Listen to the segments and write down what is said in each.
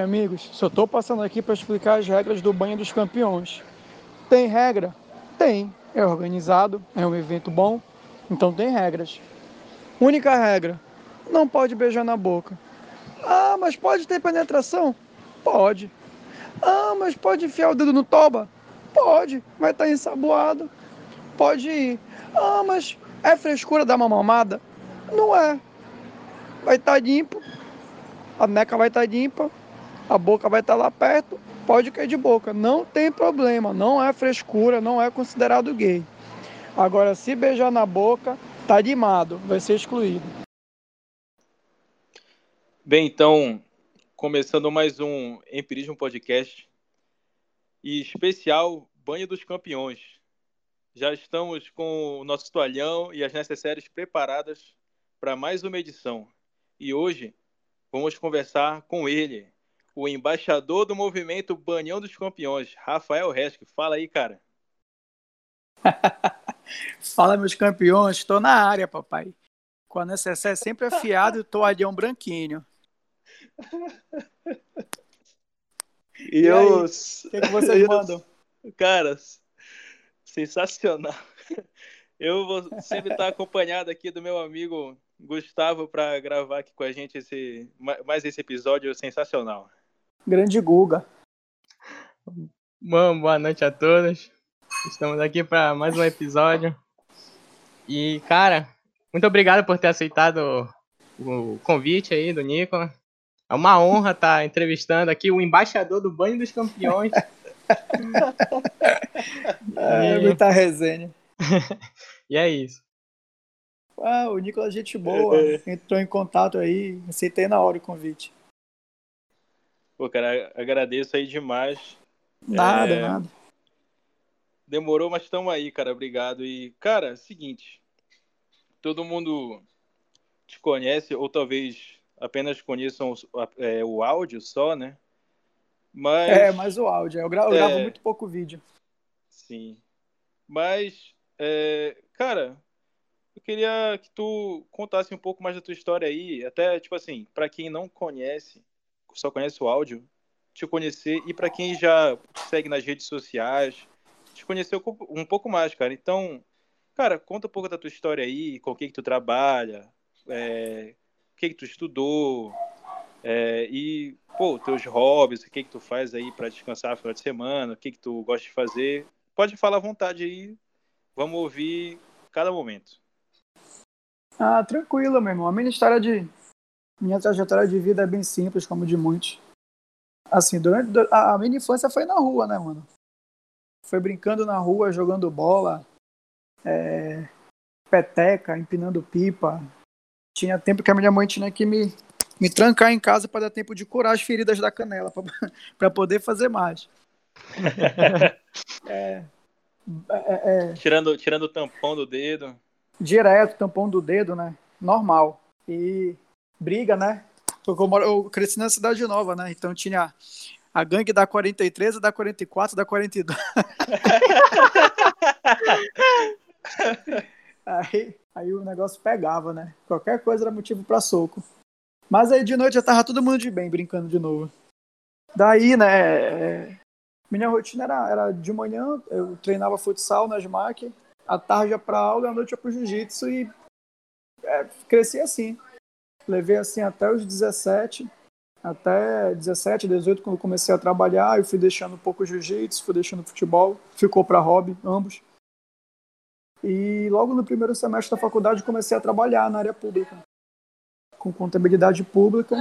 amigos, só estou passando aqui para explicar as regras do banho dos campeões. Tem regra? Tem. É organizado, é um evento bom, então tem regras. Única regra: não pode beijar na boca. Ah, mas pode ter penetração? Pode. Ah, mas pode enfiar o dedo no toba? Pode, vai estar tá ensaboado. Pode ir. Ah, mas é frescura dar uma mamada? Não é. Vai estar tá limpo, a neca vai estar tá limpa, a boca vai estar lá perto, pode cair de boca. Não tem problema, não é frescura, não é considerado gay. Agora, se beijar na boca, tá limado, vai ser excluído. Bem, então, começando mais um Empirismo Podcast e especial Banho dos Campeões. Já estamos com o nosso toalhão e as necessárias preparadas para mais uma edição. E hoje vamos conversar com ele, o embaixador do movimento Banhão dos Campeões, Rafael Resque. Fala aí, cara. Fala, meus campeões, estou na área, papai. Com a necessaire sempre afiado e o toalhão branquinho. E, e eu. O que, que vocês mandam? Cara, sensacional. Eu vou sempre estar acompanhado aqui do meu amigo Gustavo para gravar aqui com a gente esse mais esse episódio sensacional. Grande Guga. Bom, boa noite a todos. Estamos aqui para mais um episódio. E, cara, muito obrigado por ter aceitado o convite aí do Nicolas. É uma honra estar tá entrevistando aqui o embaixador do Banho dos Campeões. é, muita resenha. e é isso. Ah, o Nicolas, é gente boa, entrou em contato aí, aceitei na hora o convite. Pô, cara, agradeço aí demais. Nada, é... nada. Demorou, mas estamos aí, cara, obrigado. E, cara, seguinte, todo mundo te conhece, ou talvez apenas conheçam é, o áudio só, né? Mas... É, mais o áudio. Eu gravo, eu gravo é... muito pouco vídeo. Sim. Mas, é... cara, eu queria que tu contasse um pouco mais da tua história aí. Até, tipo assim, para quem não conhece, só conhece o áudio, te conhecer. E para quem já segue nas redes sociais, te conhecer um pouco mais, cara. Então, cara, conta um pouco da tua história aí, com o que, que tu trabalha, é, que, que tu estudou é, e, pô, teus hobbies, o que, que tu faz aí para descansar no final de semana, o que, que tu gosta de fazer. Pode falar à vontade aí, vamos ouvir cada momento. Ah, tranquilo, meu irmão. A minha história de. Minha trajetória de vida é bem simples, como de muitos. Assim, durante. A minha infância foi na rua, né, mano? Foi brincando na rua, jogando bola, é, peteca, empinando pipa, tinha tempo que a minha mãe tinha que me, me trancar em casa para dar tempo de curar as feridas da canela, para poder fazer mais. é, é, é, tirando, tirando o tampão do dedo. Direto, tampão do dedo, né? Normal. E briga, né? Eu, eu cresci na cidade nova, né? Então tinha a gangue da 43, a da 44, da 42. Aí Aí o negócio pegava, né? Qualquer coisa era motivo para soco. Mas aí de noite já tava todo mundo de bem brincando de novo. Daí, né? É... Minha rotina era, era de manhã, eu treinava futsal na SMAC, à tarde ia pra aula e à noite ia pro jiu-jitsu e é, cresci assim. Levei assim até os 17, até 17, 18, quando comecei a trabalhar, eu fui deixando um pouco jiu-jitsu, fui deixando futebol, ficou para hobby, ambos. E logo no primeiro semestre da faculdade comecei a trabalhar na área pública, com contabilidade pública.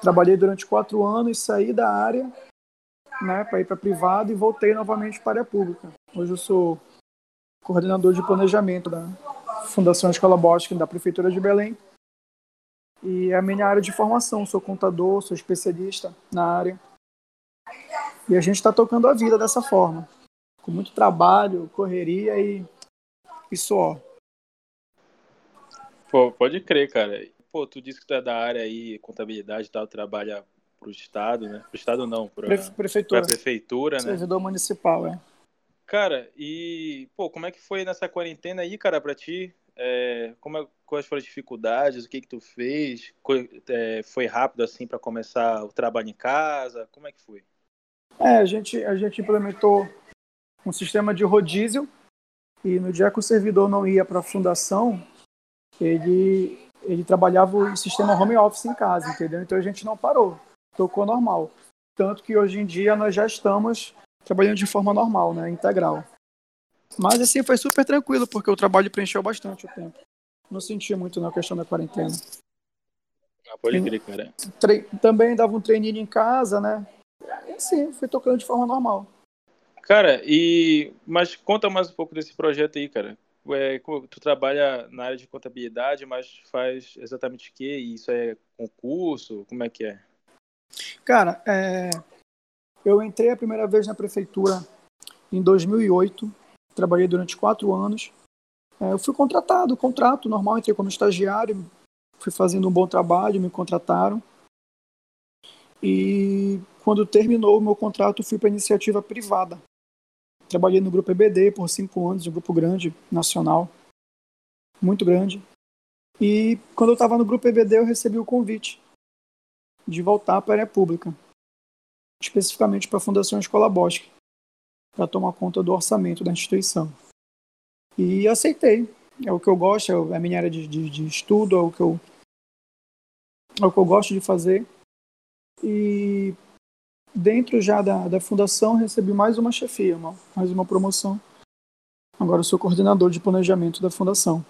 Trabalhei durante quatro anos, saí da área né, para ir para privado e voltei novamente para a área pública. Hoje eu sou coordenador de planejamento da Fundação Escola Bosque da Prefeitura de Belém. E é a minha área de formação, sou contador, sou especialista na área. E a gente está tocando a vida dessa forma com muito trabalho, correria e, e suor. Pô, pode crer, cara. Pô, tu disse que tu é da área aí, contabilidade e tal, trabalha pro Estado, né? Pro Estado não, pra, Pre prefeitura. pra prefeitura, né? Servidor municipal, é. Cara, e, pô, como é que foi nessa quarentena aí, cara, pra ti? É, como é, quais foram as dificuldades? O que que tu fez? É, foi rápido assim para começar o trabalho em casa? Como é que foi? É, a gente, a gente implementou um sistema de rodízio e no dia que o servidor não ia para a fundação, ele, ele trabalhava o sistema home office em casa, entendeu? Então a gente não parou, tocou normal. Tanto que hoje em dia nós já estamos trabalhando de forma normal, né, integral. Mas assim, foi super tranquilo, porque o trabalho preencheu bastante o tempo. Não senti muito na questão da quarentena. Ah, pode crer, cara. Também dava um treininho em casa, né? E assim, fui tocando de forma normal. Cara, e mas conta mais um pouco desse projeto aí, cara. É, tu trabalha na área de contabilidade, mas faz exatamente o quê? Isso é concurso? Como é que é? Cara, é... eu entrei a primeira vez na prefeitura em 2008. Trabalhei durante quatro anos. É, eu fui contratado, contrato normal, entrei como estagiário, fui fazendo um bom trabalho, me contrataram. E quando terminou o meu contrato, fui para iniciativa privada. Trabalhei no grupo EBD por cinco anos, um grupo grande, nacional, muito grande. E quando eu estava no grupo EBD, eu recebi o convite de voltar para a área pública, especificamente para a Fundação Escola Bosque, para tomar conta do orçamento da instituição. E aceitei. É o que eu gosto, é a minha área de, de, de estudo, é o, que eu, é o que eu gosto de fazer. E dentro já da, da fundação, recebi mais uma chefia, uma, mais uma promoção. Agora eu sou coordenador de planejamento da fundação.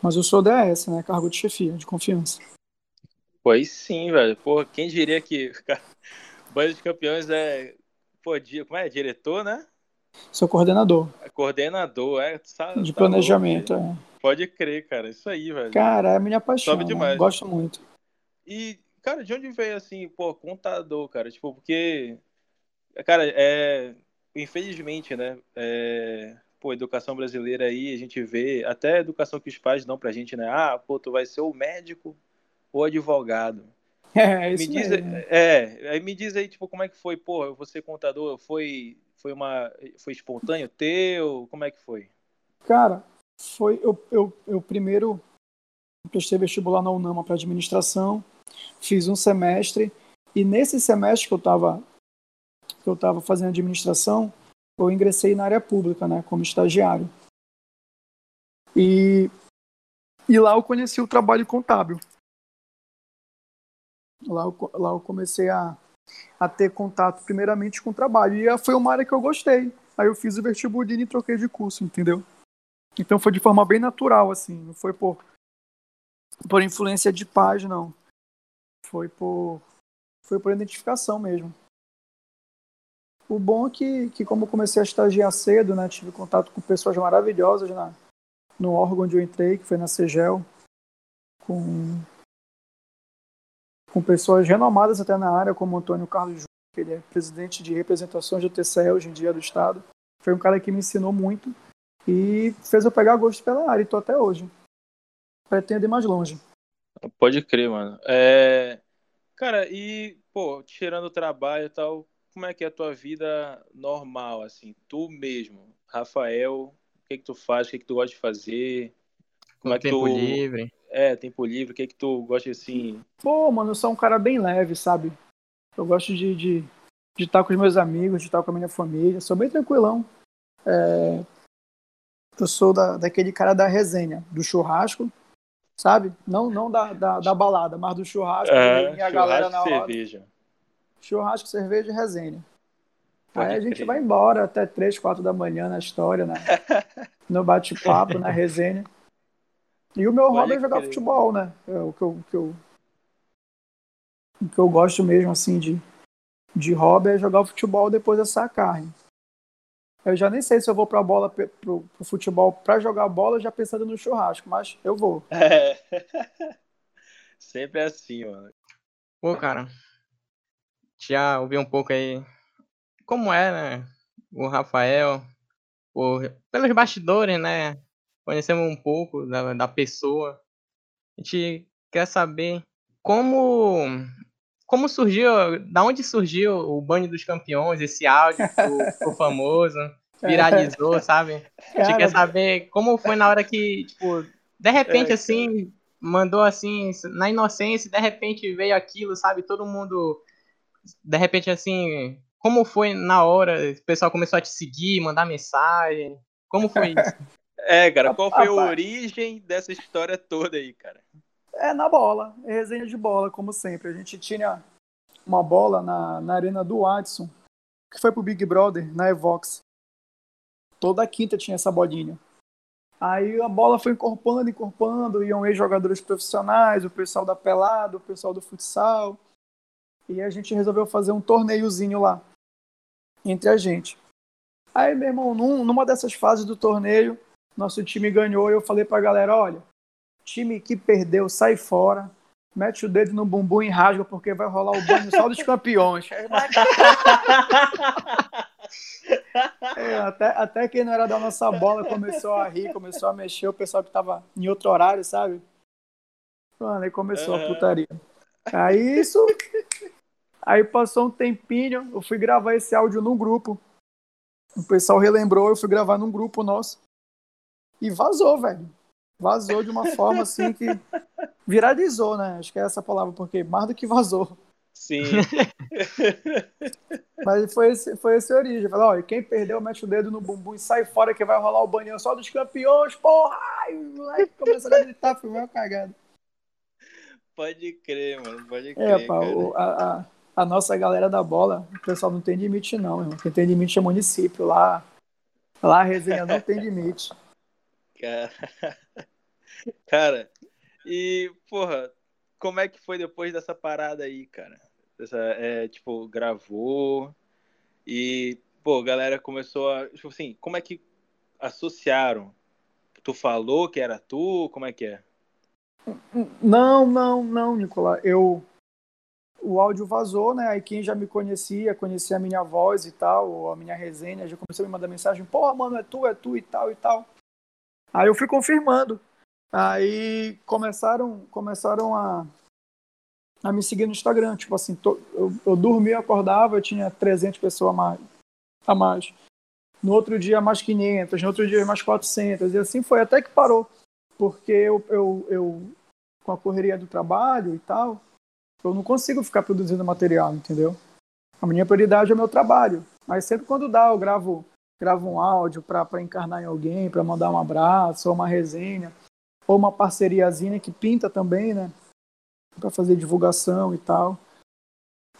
Mas eu sou DS, né? Cargo de chefia, de confiança. Pois sim, velho. Pô, quem diria que Banho de Campeões é. Pô, como é? Diretor, né? Sou coordenador. É coordenador, é. Tá, de tá planejamento, louco, é. Pode crer, cara. Isso aí, velho. Cara, é a minha paixão. Sobe demais. Né? Gosto muito. E Cara, de onde veio assim, pô, contador, cara? Tipo, porque. Cara, é. Infelizmente, né? É, pô, educação brasileira aí, a gente vê, até a educação que os pais dão pra gente, né? Ah, pô, tu vai ser o médico ou advogado. É, isso me diz, mesmo. É, aí me diz aí, tipo, como é que foi, pô, você contador, foi, foi uma, foi espontâneo teu, como é que foi? Cara, foi, eu, eu, eu primeiro prestei vestibular na UNAMA para administração, fiz um semestre e nesse semestre que eu estava que eu estava fazendo administração, eu ingressei na área pública, né, como estagiário. E e lá eu conheci o trabalho contábil. Lá eu, lá eu comecei a, a ter contato primeiramente com o trabalho. E foi uma área que eu gostei. Aí eu fiz o vestibular e troquei de curso, entendeu? Então foi de forma bem natural, assim. Não foi por, por influência de pais, não. Foi por, foi por identificação mesmo. O bom é que, que como comecei a estagiar cedo, né, tive contato com pessoas maravilhosas na, no órgão onde eu entrei, que foi na CEGEL, com, com pessoas renomadas até na área, como Antônio Carlos Júnior, que ele é presidente de representações do TCE hoje em dia do Estado. Foi um cara que me ensinou muito e fez eu pegar gosto pela área, e tô até hoje. Pretendo ir mais longe. Pode crer, mano. É... Cara, e, pô, tirando o trabalho e tal, como é que é a tua vida normal, assim? Tu mesmo, Rafael, o que que tu faz, o que que tu gosta de fazer? Como é que tempo tu... livre. É, tempo livre, o que que tu gosta, assim... Pô, mano, eu sou um cara bem leve, sabe? Eu gosto de, de, de estar com os meus amigos, de estar com a minha família, sou bem tranquilão. É... Eu sou da, daquele cara da resenha, do churrasco, sabe? Não, não da, da, da balada, mas do churrasco é, e a galera na hora. cerveja. Churrasco, cerveja e resenha. Pode Aí a gente vai embora até 3, 4 da manhã na história, né? no bate-papo, na resenha. E o meu hobby é jogar futebol, né? É o que eu, que eu, o que eu gosto mesmo, assim, de, de hobby é jogar futebol depois dessa carne. Eu já nem sei se eu vou pra bola, pro, pro futebol, pra jogar bola, já pensando no churrasco, mas eu vou. É. Sempre é assim, mano. Pô, cara. Já ouvi um pouco aí como é, né? O Rafael, por, pelos bastidores, né? Conhecemos um pouco da, da pessoa. A gente quer saber como como surgiu, da onde surgiu o Banho dos Campeões, esse áudio ficou, famoso? viralizou, sabe? A gente quer saber como foi na hora que, tipo, de repente, É, assim, mandou assim, na inocência, de repente veio aquilo, sabe? Todo mundo, de repente, assim, como foi na hora? O pessoal começou a te seguir, mandar mensagem. Como foi isso? É, cara, qual foi a origem dessa história toda aí, cara? É na bola, é resenha de bola, como sempre. A gente tinha uma bola na, na arena do Watson, que foi pro Big Brother, na Evox. Toda quinta tinha essa bolinha. Aí a bola foi encorpando, encorpando, iam ex-jogadores profissionais, o pessoal da pelada, o pessoal do futsal. E a gente resolveu fazer um torneiozinho lá, entre a gente. Aí, meu irmão, num- numa dessas fases do torneio, nosso time ganhou e eu falei pra galera, olha, time que perdeu, sai fora, mete o dedo no bumbum e rasga, porque vai rolar o banho só dos campeões. É, até, até quem não era da nossa bola começou a rir, começou a mexer, o pessoal que tava em outro horário, sabe? Mano, aí começou a Aham. putaria. Aí isso. Aí passou um tempinho, eu fui gravar esse áudio num grupo. O pessoal relembrou, eu fui gravar num grupo nosso. E vazou, velho. Vazou de uma forma assim que viralizou, né? Acho que é essa palavra, porque mais do que vazou. Sim. Mas foi esse, foi esse a origem. Falei, ó, quem perdeu, mete o dedo no bumbum e sai fora que vai rolar o banho só dos campeões, porra! Aí começou a gritar, foi uma cagada. Pode crer, mano. Pode crer. É, pá, o- a, a, a nossa galera da bola, o pessoal não tem limite não, irmão. Quem tem limite é município. Lá, lá a resenha não tem limite. Cara... cara, e, porra, como é que foi depois dessa parada aí, cara? Essa, é, tipo, gravou e, pô, a galera começou a. Tipo assim, como é que associaram? Tu falou que era tu? Como é que é? Não, não, não, Nicolas. Eu. O áudio vazou, né? Aí quem já me conhecia, conhecia a minha voz e tal, a minha resenha, já começou a me mandar mensagem: porra, mano, é tu, é tu e tal e tal. Aí eu fui confirmando. Aí começaram, começaram a, a me seguir no Instagram. Tipo assim, eu, eu dormia, acordava, eu tinha 300 pessoas a mais, a mais. No outro dia, mais 500. No outro dia, mais 400. E assim foi, até que parou. Porque eu, eu, eu com a correria do trabalho e tal, eu não consigo ficar produzindo material, entendeu? A minha prioridade é o meu trabalho. Mas sempre quando dá, eu gravo, gravo um áudio para encarnar em alguém, para mandar um abraço, ou uma resenha, ou uma parceriazinha que pinta também, né? Para fazer divulgação e tal.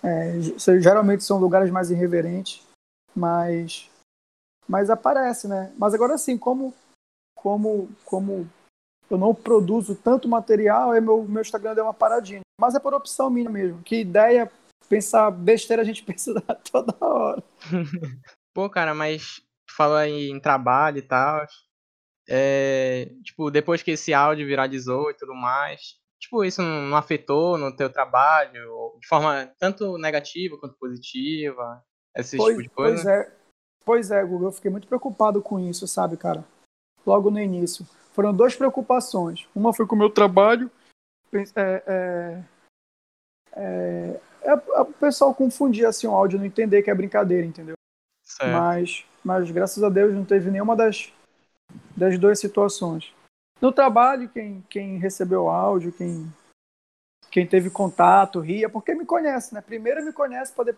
É, ge- geralmente são lugares mais irreverentes, mas mas aparece, né? Mas agora sim, como como como eu não produzo tanto material, aí meu, meu Instagram deu uma paradinha. Mas é por opção minha mesmo. Que ideia, pensar besteira a gente pensa toda hora. Pô, cara, mas tu falou aí em trabalho e tal. É, tipo, depois que esse áudio viralizou e tudo mais, tipo, isso não afetou no teu trabalho, de forma tanto negativa quanto positiva, esse Pois, tipo de coisa? pois é, pois é, Google, eu fiquei muito preocupado com isso, sabe, cara? Logo no início. Foram duas preocupações. Uma foi com o meu trabalho. É, é, é, é, o pessoal confundir assim, o áudio, não entender que é brincadeira, entendeu? Certo. Mas, mas graças a Deus não teve nenhuma das, das duas situações. No trabalho, quem, quem recebeu o áudio, quem, quem teve contato, ria, porque me conhece, né? Primeiro me conhece para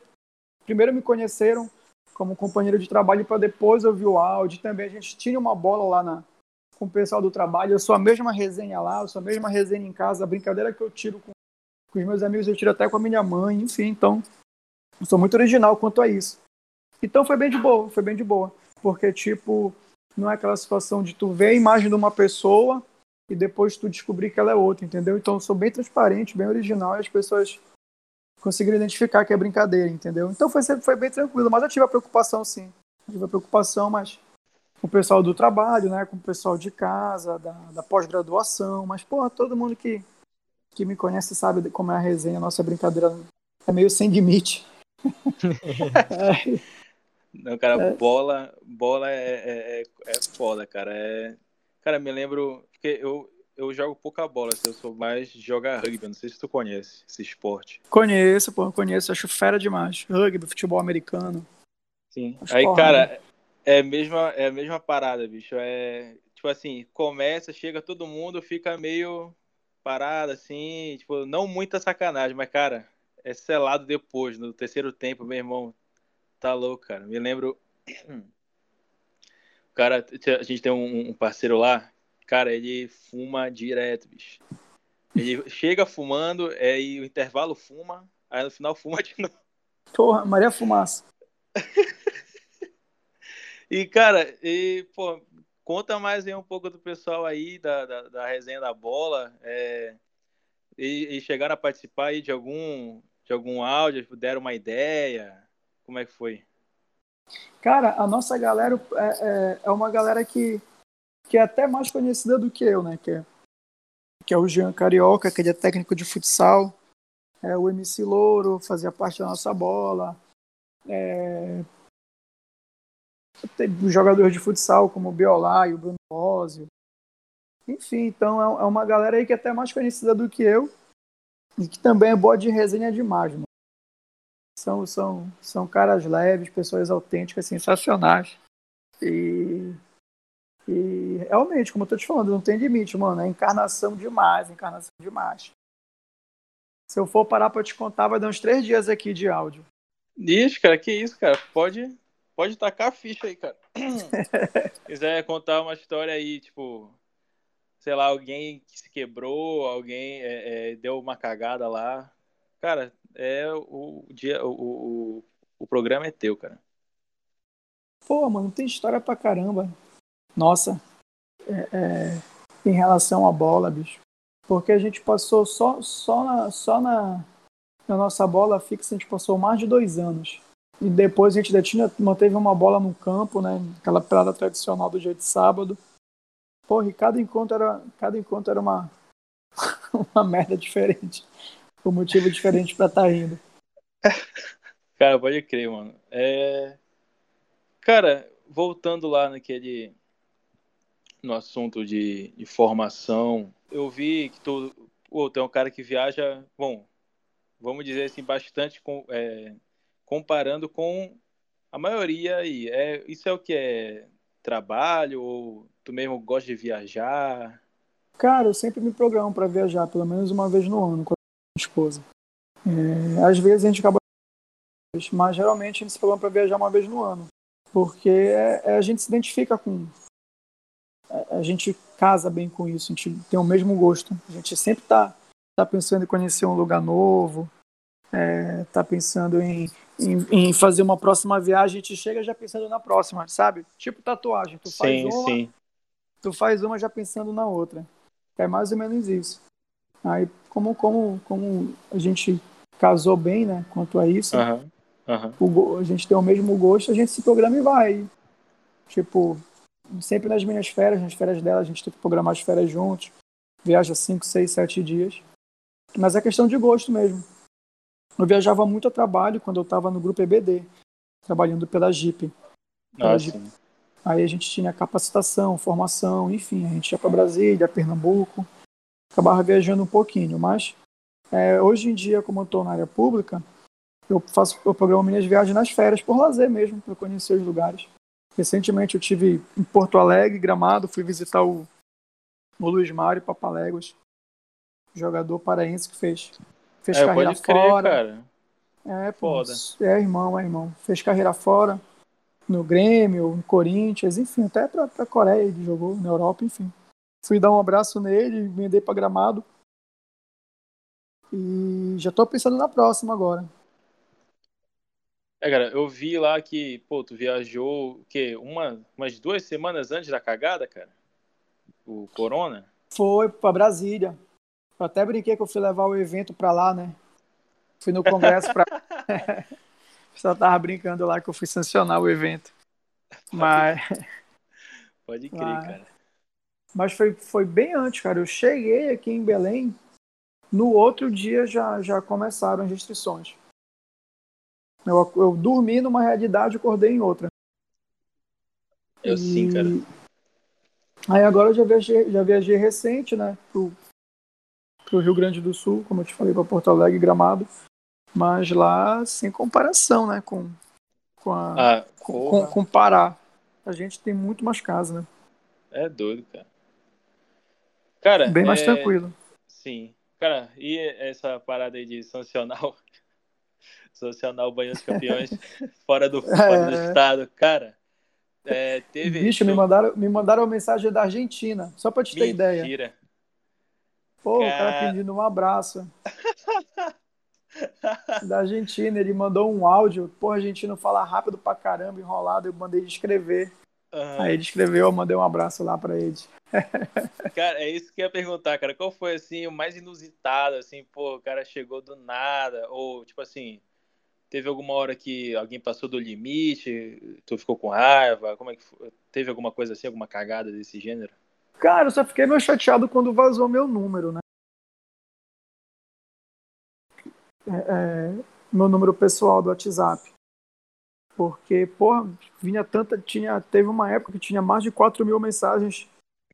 primeiro me conheceram como companheiro de trabalho para depois ouvir o áudio. Também a gente tinha uma bola lá na, com o pessoal do trabalho. Eu sou a mesma resenha lá, eu sou a mesma resenha em casa. A brincadeira que eu tiro com, com os meus amigos, eu tiro até com a minha mãe, enfim. Então, eu sou muito original quanto a isso. Então foi bem de boa, foi bem de boa. Porque, tipo, não é aquela situação de tu ver a imagem de uma pessoa e depois tu descobrir que ela é outra, entendeu? Então eu sou bem transparente, bem original e as pessoas conseguiram identificar que é brincadeira, entendeu? Então foi foi bem tranquilo, mas eu tive a preocupação sim. Eu tive a preocupação, mas com o pessoal do trabalho, né, com o pessoal de casa, da, da pós-graduação, mas porra, todo mundo que que me conhece sabe como é a resenha, a nossa brincadeira é meio sem limite. Não, cara, É. bola, bola é, é, é, é foda, cara. É... Cara, me lembro. Porque eu, eu jogo pouca bola, assim, eu sou mais de jogar rugby. Não sei se tu conhece esse esporte. conheço, pô, conheço, acho fera demais. Rugby, futebol americano. Sim. Acho Aí, porra, cara, É a mesma, é a mesma parada, bicho. É tipo assim, começa, chega todo mundo, fica meio parado assim, tipo, não muita sacanagem, mas cara, é selado depois, no terceiro tempo, meu irmão. Tá louco, cara. Me lembro. O cara, a gente tem um parceiro lá, cara, ele fuma direto, bicho. Ele chega fumando, é, e o intervalo fuma, aí no final fuma de novo. Porra, Maria Fumaça. e, cara, e, pô, conta mais aí um pouco do pessoal aí, da, da, da resenha da bola. É, e, e chegaram a participar aí de algum, de algum áudio, deram uma ideia? Como é que foi? Cara, a nossa galera é, é, é uma galera que, que é até mais conhecida do que eu, né? Que é, que é o Jean Carioca, que ele é técnico de futsal. É, o MC Louro fazia parte da nossa bola. É, tem jogadores de futsal como o Biolá e o Bruno Rósio. Enfim, então é, é uma galera aí que é até mais conhecida do que eu e que também é boa de resenha demais, mano. São, são, são caras leves, pessoas autênticas, sensacionais. E, e realmente, como eu tô te falando, não tem limite, mano. É encarnação demais, encarnação demais. Se eu for parar pra te contar, vai dar uns três dias aqui de áudio. Ixi, cara, que isso, cara. Pode, pode tacar a ficha aí, cara. quiser contar uma história aí, tipo, sei lá, alguém que se quebrou, alguém é, é, deu uma cagada lá. Cara, é o dia, o, o, o programa é teu, cara. Pô, mano, tem história pra caramba. Nossa, é, é, em relação à bola, bicho. Porque a gente passou só, só, na, só na, na nossa bola fixa, a gente passou mais de dois anos. E depois a gente ainda tinha, manteve uma bola no campo, né? Aquela pelada tradicional do dia de sábado. Porra, e cada encontro era, cada encontro era uma, uma merda diferente. Um motivo diferente pra estar tá rindo. Cara, pode crer, mano. É... Cara, voltando lá naquele. No assunto de, de formação, eu vi que tu. Pô, tem um cara que viaja. Bom, vamos dizer assim, bastante com, é, comparando com a maioria aí. É, isso é o que é trabalho ou Tu mesmo gosta de viajar? Cara, eu sempre me programo para viajar, pelo menos uma vez no ano esposa. É, às vezes a gente acaba. Mas geralmente a gente se programa para viajar uma vez no ano. Porque é, é, a gente se identifica com. É, a gente casa bem com isso, a gente tem o mesmo gosto. A gente sempre está tá pensando em conhecer um lugar novo, é, tá pensando em, em, em, fazer uma próxima viagem, a gente chega já pensando na próxima, sabe? Tipo tatuagem, tu faz sim, uma, sim tu faz uma já pensando na outra. É mais ou menos isso. Aí, como, como, como a gente casou bem, né, quanto a isso, uhum, uhum. O, a gente tem o mesmo gosto, a gente se programa e vai. Tipo, sempre nas minhas férias, nas férias dela, a gente tem que programar as férias juntos. Viaja 5, 6, 7 dias. Mas é questão de gosto mesmo. Eu viajava muito a trabalho quando eu estava no grupo EBD, trabalhando pela Jeep. Pela ah, Jeep. Aí a gente tinha capacitação, formação, enfim, a gente ia para Brasília, Pernambuco, acabava viajando um pouquinho, mas é, hoje em dia, como eu estou na área pública, eu faço, eu programo minhas viagens nas férias por lazer mesmo, para conhecer os lugares. Recentemente eu tive em Porto Alegre, Gramado, fui visitar o, o Luiz Mário Papaléguas, jogador paraense que fez, fez é, carreira fora. Crer, cara. É, Foda. é irmão, é irmão. Fez carreira fora no Grêmio, no Corinthians, enfim, até para a Coreia ele jogou, na Europa, enfim. Fui dar um abraço nele, vendei para Gramado. E já estou pensando na próxima agora. É, cara, eu vi lá que, pô, tu viajou, o quê? Uma, umas duas semanas antes da cagada, cara? O Corona? Foi para Brasília. Eu até brinquei que eu fui levar o evento para lá, né? Fui no congresso para Só tava brincando lá que eu fui sancionar o evento. Mas. Pode crer, mas... cara. Mas foi, foi bem antes, cara. Eu cheguei aqui em Belém, no outro dia já, já começaram as restrições. Eu, eu dormi numa realidade e acordei em outra. Eu e... sim, cara. Aí agora eu já viajei, já viajei recente, né? Pro, pro Rio Grande do Sul, como eu te falei, para Porto Alegre, Gramado. Mas lá, sem comparação, né? Com, com, a, ah, com, com, com Pará. a gente tem muito mais casa, né? É doido, cara. Cara, Bem mais é, tranquilo. Sim. Cara, e essa parada aí de sancionar o, sancionar o Banho dos Campeões fora do, fora do É. estado, cara. É, teve. Bicho, me mandaram, me mandaram uma mensagem da Argentina, só pra te ter ideia. Mentira. Pô, o cara pedindo um abraço. Da Argentina, ele mandou um áudio. Pô, argentino fala rápido pra caramba, enrolado. Eu mandei escrever. Aham. Aí ele escreveu, eu mandei um abraço lá pra ele. Cara, é isso que eu ia perguntar, cara. Qual foi, assim, o mais inusitado, assim, pô, o cara chegou do nada, ou, tipo assim, teve alguma hora que alguém passou do limite, tu ficou com raiva, como é que foi? Teve alguma coisa assim, alguma cagada desse gênero? Cara, eu só fiquei meio chateado quando vazou meu número, né? É, é, meu número pessoal do WhatsApp. Porque, porra, vinha tanta. Tinha, teve uma época que tinha mais de 4 mil mensagens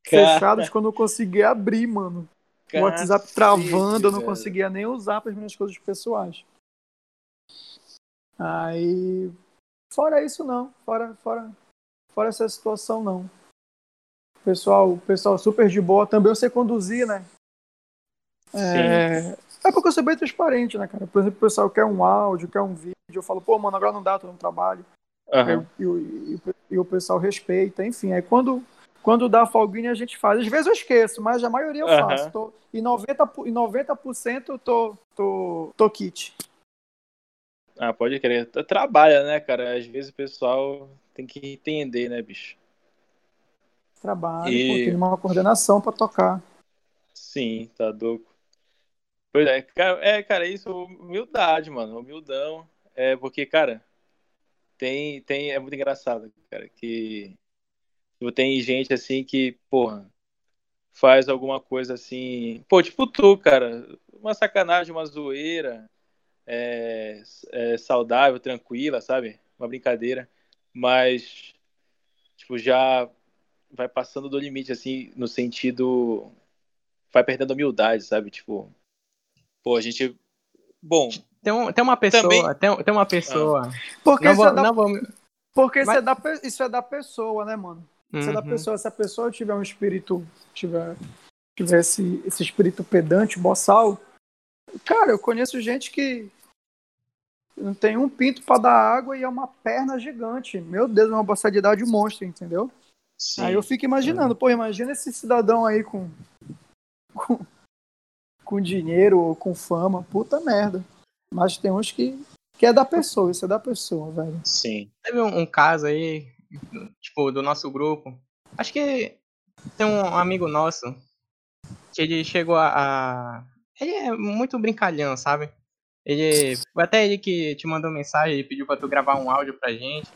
fechadas quando eu conseguia abrir, mano. O WhatsApp travando, eu não conseguia nem usar para as minhas coisas pessoais. Aí. Fora isso, não. Fora, fora, fora essa situação, não. Pessoal, pessoal super de boa. Também eu sei conduzir, né? É, é porque eu sou bem transparente, né, cara? Por exemplo, o pessoal quer um áudio, quer um vídeo. Eu falo, pô, mano, agora não dá, tô no trabalho. Aham. E, o- e e o pessoal respeita, enfim. Aí quando, quando dá folguinha, a gente faz. Às vezes eu esqueço, mas a maioria eu Aham. faço. Tô, e 90%, po- e 90% eu tô, tô, tô kit. Ah, pode crer. Trabalha, né, cara? Às vezes o pessoal tem que entender, né, bicho? Trabalho, E- pô, tem uma coordenação pra tocar. Sim, tá louco. Pois é, cara, é, cara, isso, humildade, mano, humildão. É porque, cara, tem, tem, é muito engraçado, cara, que tipo, tem gente assim que, porra, faz alguma coisa assim, pô, tipo tu, cara, uma sacanagem, uma zoeira, é, é saudável, tranquila, sabe? Uma brincadeira, mas, tipo, já vai passando do limite, assim, no sentido vai perdendo humildade, sabe? Tipo, pô, a gente. Bom, Tem, um, tem uma pessoa, Também- tem, tem uma pessoa. Porque, Não isso, vou, é da, não vou. porque isso, Mas- é da, isso é da pessoa, né, mano? Isso é da Uhum. pessoa. Se a pessoa tiver um espírito, tiver, tiver esse, esse espírito pedante, boçal, cara, eu conheço gente que não tem um pinto pra dar água e é uma perna gigante. Meu Deus, é uma boçalidade monstro, entendeu? sim. Aí eu fico imaginando, pô, imagina esse cidadão aí com, com, com dinheiro ou com fama, puta merda. Mas tem uns que, que é da pessoa, isso é da pessoa, velho. Sim. Teve um, um caso aí, tipo, do nosso grupo. Acho que tem um amigo nosso que ele chegou a. a- Ele é muito brincalhão, sabe? Ele. Foi até ele que te mandou mensagem, ele pediu pra tu gravar um áudio pra gente.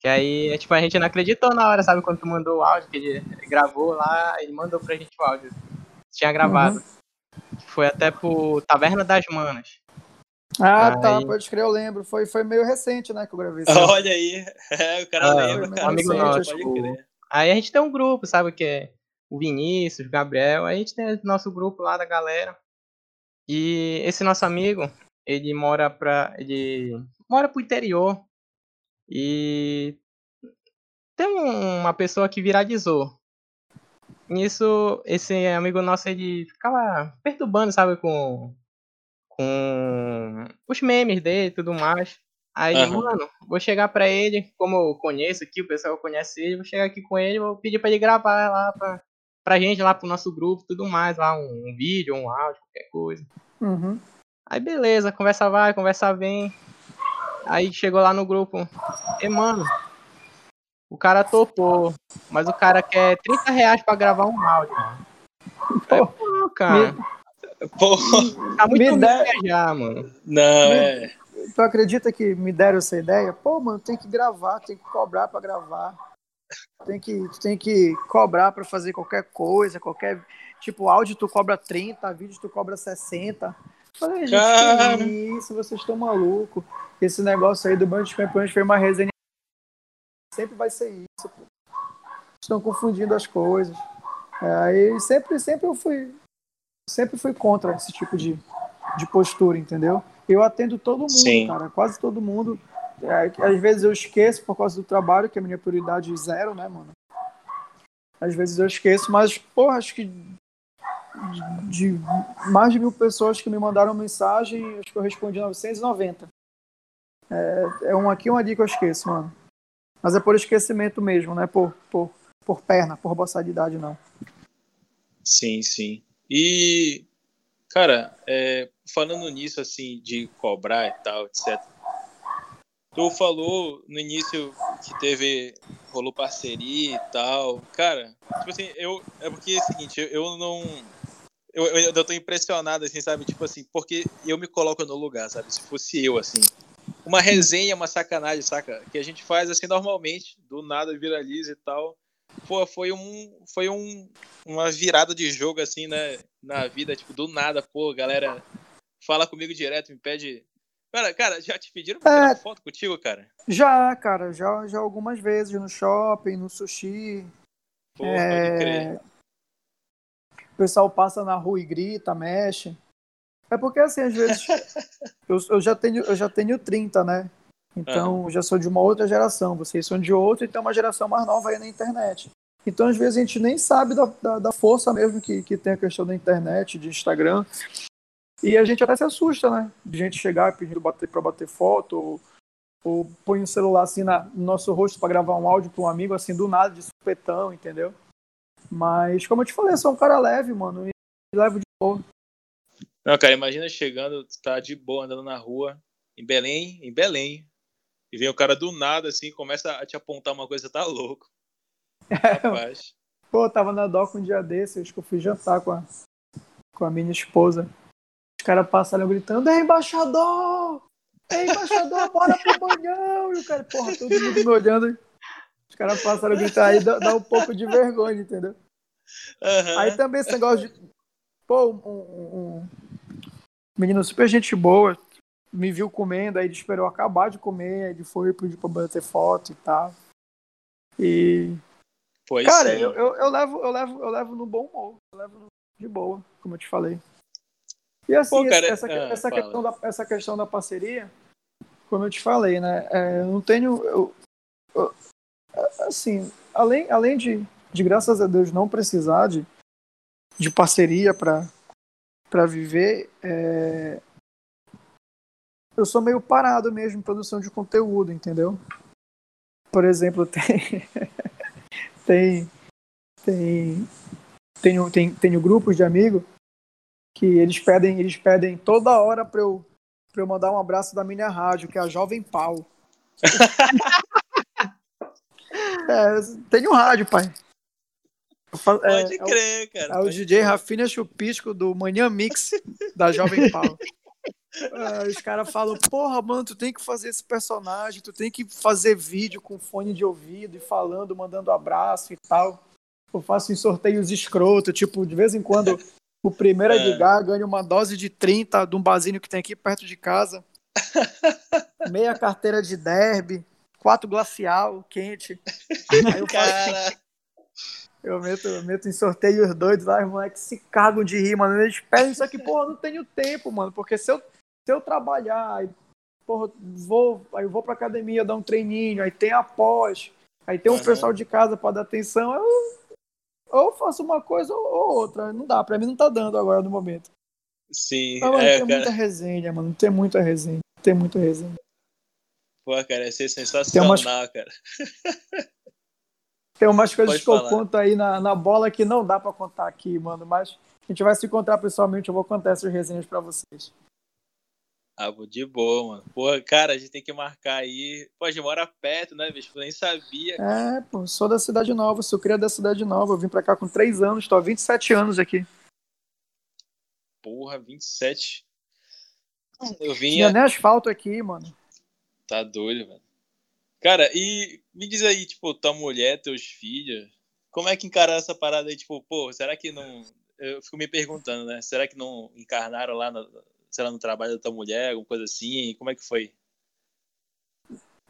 Que aí, é, tipo, a gente não acreditou na hora, sabe? Quando tu mandou o áudio, que ele, ele gravou lá, ele mandou pra gente o áudio. Tinha gravado. Foi até pro Taverna das Manas. Ah, Aí- tá, pode crer, eu lembro. Foi, foi meio recente, né, que eu gravei isso. Olha aí. É, o cara Ah, lembra. um amigo Sim, nosso, pode o- crer. Aí a gente tem um grupo, sabe? Que é o Vinícius, o Gabriel. Aí a gente tem nosso grupo lá da galera. E esse nosso amigo, ele mora pra. Ele mora pro interior. E tem um- uma pessoa que viralizou. Nisso, esse amigo nosso, ele ficava perturbando, sabe, com, com os memes dele e tudo mais. Aí, Aham. mano, vou chegar pra ele, como eu conheço aqui, o pessoal conhece ele, vou chegar aqui com ele, vou pedir pra ele gravar lá pra, pra gente, lá pro nosso grupo, tudo mais, lá, um, um vídeo, um áudio, qualquer coisa. Uhum. Aí beleza, conversa vai, conversa vem. Aí chegou lá no grupo. E mano, o cara topou, mas o cara quer 30 reais pra gravar um áudio, mano. Aí, pô, cara, Pô, tá muito me dá- já, mano. não, é. Tu acredita que me deram essa ideia? Pô, mano, tem que gravar, tem que cobrar pra gravar. Tem que, tem que cobrar pra fazer qualquer coisa, qualquer. Tipo, áudio tu cobra 30, vídeo tu cobra 60. Falei, gente, Cara. que isso, vocês estão malucos. Esse negócio aí do Banco dos Campeões foi uma resenha. Sempre vai ser isso, pô. Estão confundindo as coisas. É, Aí sempre, sempre eu fui. Sempre fui contra esse tipo de, de postura, entendeu? Eu atendo todo mundo, Sim. cara. Quase todo mundo. é, às vezes eu esqueço por causa do trabalho, que é a minha prioridade zero, né, mano? Às vezes eu esqueço, mas, porra, acho que de, de mais de mil pessoas que me mandaram mensagem, acho que eu respondi 990. É, é um aqui, um ali que eu esqueço, mano. Mas é por esquecimento mesmo, né? Por, por, por perna, por boçadidade, não. Sim, sim. E, cara, é, falando nisso, assim, de cobrar e tal, etc. Tu falou no início que teve, rolou parceria e tal. Cara, tipo assim, eu, é porque é o seguinte, eu, eu não, eu, eu, eu tô impressionado, assim, sabe? Tipo assim, porque eu me coloco no lugar, sabe? Se fosse eu, assim. Uma resenha, uma sacanagem, saca? Que a gente faz assim normalmente, do nada viraliza e tal. Pô, foi um. Foi um, uma virada de jogo, assim, né? Na vida, tipo, do nada, pô, galera fala comigo direto, me pede. Cara, cara, já te pediram pra tirar é, foto contigo, cara? Já, cara, já, já algumas vezes, no shopping, no sushi. Pô, é... O pessoal passa na rua e grita, mexe. É porque assim, às vezes eu, eu, já tenho, eu já tenho 30, né? Então uhum. já sou de uma outra geração, vocês são de outra, então é uma geração mais nova aí na internet. Então, às vezes, a gente nem sabe da, da, da força mesmo que, que tem a questão da internet, de Instagram. E a gente até se assusta, né? De gente chegar pedindo bater para bater foto, ou, ou põe o um celular assim na, no nosso rosto para gravar um áudio para um amigo, assim, do nada, de supetão, entendeu? Mas, como eu te falei, eu sou um cara leve, mano, e levo de boa. Não, cara, imagina chegando, tá de boa andando na rua, em Belém, em Belém, e vem o cara do nada, assim, começa a te apontar uma coisa, tá louco. Rapaz. Pô, tava na DOC um dia desse, acho que eu fui jantar com a, com a minha esposa. Os caras passaram gritando, é embaixador! É embaixador, bora pro banhão! E o cara, porra, todo mundo me olhando. Os caras passaram a gritar aí, dá, dá, um pouco de vergonha, entendeu? Uhum. Aí também esse negócio de. Pô, um, um, um, menino super gente boa, me viu comendo, aí ele esperou acabar de comer, aí ele foi pedir pra bater foto e tal. E. Pois cara, eu, eu, eu, levo, eu, levo, eu levo no bom humor, eu levo de boa, como eu te falei. E assim, Pô, cara, essa, ah, essa, questão da, essa questão da parceria, como eu te falei, né? É, eu não tenho. Eu, eu, assim, além, além de, de, graças a Deus, não precisar de, de parceria para viver, é, eu sou meio parado mesmo em produção de conteúdo, entendeu? Por exemplo, tem. tem. Tem. Tenho, tem, tenho grupos de amigos que eles pedem, eles pedem toda hora para eu, pra eu mandar um abraço da minha rádio, que é a Jovem Pau. É, um rádio, pai. Pode é, crer, é o, cara. É o DJ crer. Rafinha Chupisco do Manhã Mix da Jovem Pan. é, os caras falam, porra, mano, tu tem que fazer esse personagem, tu tem que fazer vídeo com fone de ouvido e falando, mandando abraço e tal. Eu faço em sorteios escroto, tipo, de vez em quando o primeiro é. a ligar ganha uma dose de 30 de um basinho que tem aqui perto de casa. Meia carteira de derby quatro glacial, quente. Aí eu Cara. Eu meto, eu meto em sorteio os doidos lá, os moleques se cagam de rir, mano. Eles pedem isso aqui, porra, não tenho tempo, mano. Porque se eu, se eu trabalhar, aí, porra, vou, aí eu vou pra academia dar um treininho, aí tem após, aí tem um uhum. pessoal de casa pra dar atenção, eu ou faço uma coisa ou outra. Não dá, pra mim não tá dando agora no momento. Sim, Mas, mano, é, tem cara... muita resenha, mano. Tem muita resenha. Tem muita resenha. Pô, cara, ia ser sensacional, umas... cara. Tem umas coisas Pode que falar. eu conto aí na, na bola que não dá para contar aqui, mano. Mas a gente vai se encontrar pessoalmente, eu vou contar essas resenhas para vocês. Ah, de boa, mano. Pô, cara, a gente tem que marcar aí. Pô, a gente mora perto, né, bicho? Eu nem sabia. É, pô, sou da Cidade Nova, sou criado da Cidade Nova. Eu vim pra cá com 3 anos, tô há 27 anos aqui. Porra, 27. Eu vinha. Tinha nem asfalto aqui, mano. Tá doido, velho. Cara, e me diz aí, tipo, tua mulher, teus filhos, como é que encararam essa parada aí? Tipo, pô, será que não. Eu fico me perguntando, né? Será que não encarnaram lá, no, sei lá, no trabalho da tua mulher, alguma coisa assim? Como é que foi?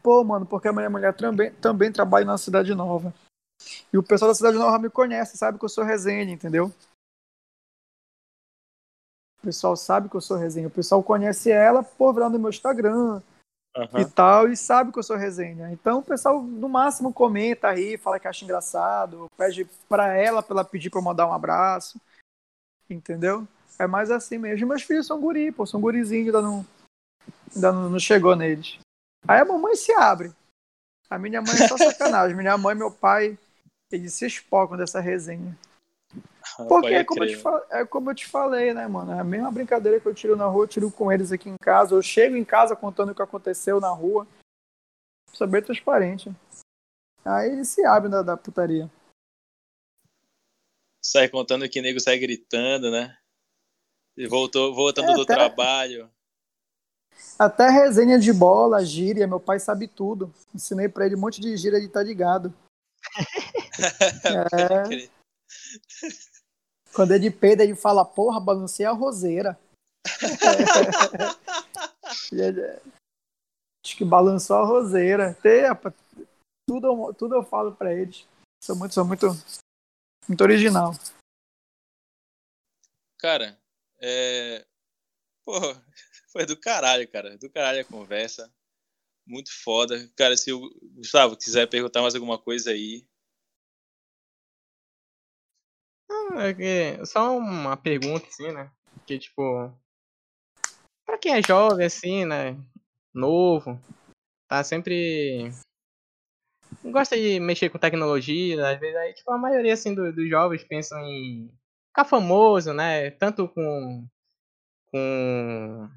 Pô, mano, porque a minha mulher também, também trabalha na Cidade Nova. E o pessoal da Cidade Nova me conhece, sabe que eu sou resenha, entendeu? O pessoal sabe que eu sou resenha. O pessoal conhece ela por ver no meu Instagram, uhum. e tal, e sabe que eu sou resenha. Então o pessoal, no máximo, comenta aí, fala que acha engraçado, pede pra ela, pra ela pedir pra eu mandar um abraço. Entendeu? É mais assim mesmo. Meus filhos são guri, pô, são gurizinhos, ainda não, ainda não, chegou neles. Aí a mamãe se abre. A minha mãe é só sacanagem. minha mãe e meu pai, eles se espocam dessa resenha. Porque é como, te, é como, eu te, falei, né, mano? É a mesma brincadeira que eu tiro na rua, eu tiro com eles aqui em casa. Eu chego em casa contando o que aconteceu na rua. Sou bem transparente. Aí eles se abrem da, da putaria. Sai contando que o nego sai gritando, né? E voltou, voltando é, do até, trabalho. Até resenha de bola, gíria, meu pai sabe tudo. Ensinei pra ele um monte de gíria de tá ligado. é. Quando ele peida, ele fala, porra, balancei a roseira. Acho que balançou a roseira. Tudo, tudo eu falo para eles. Sou muito, sou muito, muito original. Cara, é... Porra, foi do caralho, cara. Do caralho a conversa. Muito foda. Cara, se o Gustavo quiser perguntar mais alguma coisa aí, é que só uma pergunta, assim, né? Que, tipo, pra quem é jovem, assim, né? Novo, tá sempre. Gosta de mexer com tecnologia, às vezes aí, tipo, a maioria, assim, do, dos jovens pensam em ficar famoso, né? Tanto com. com.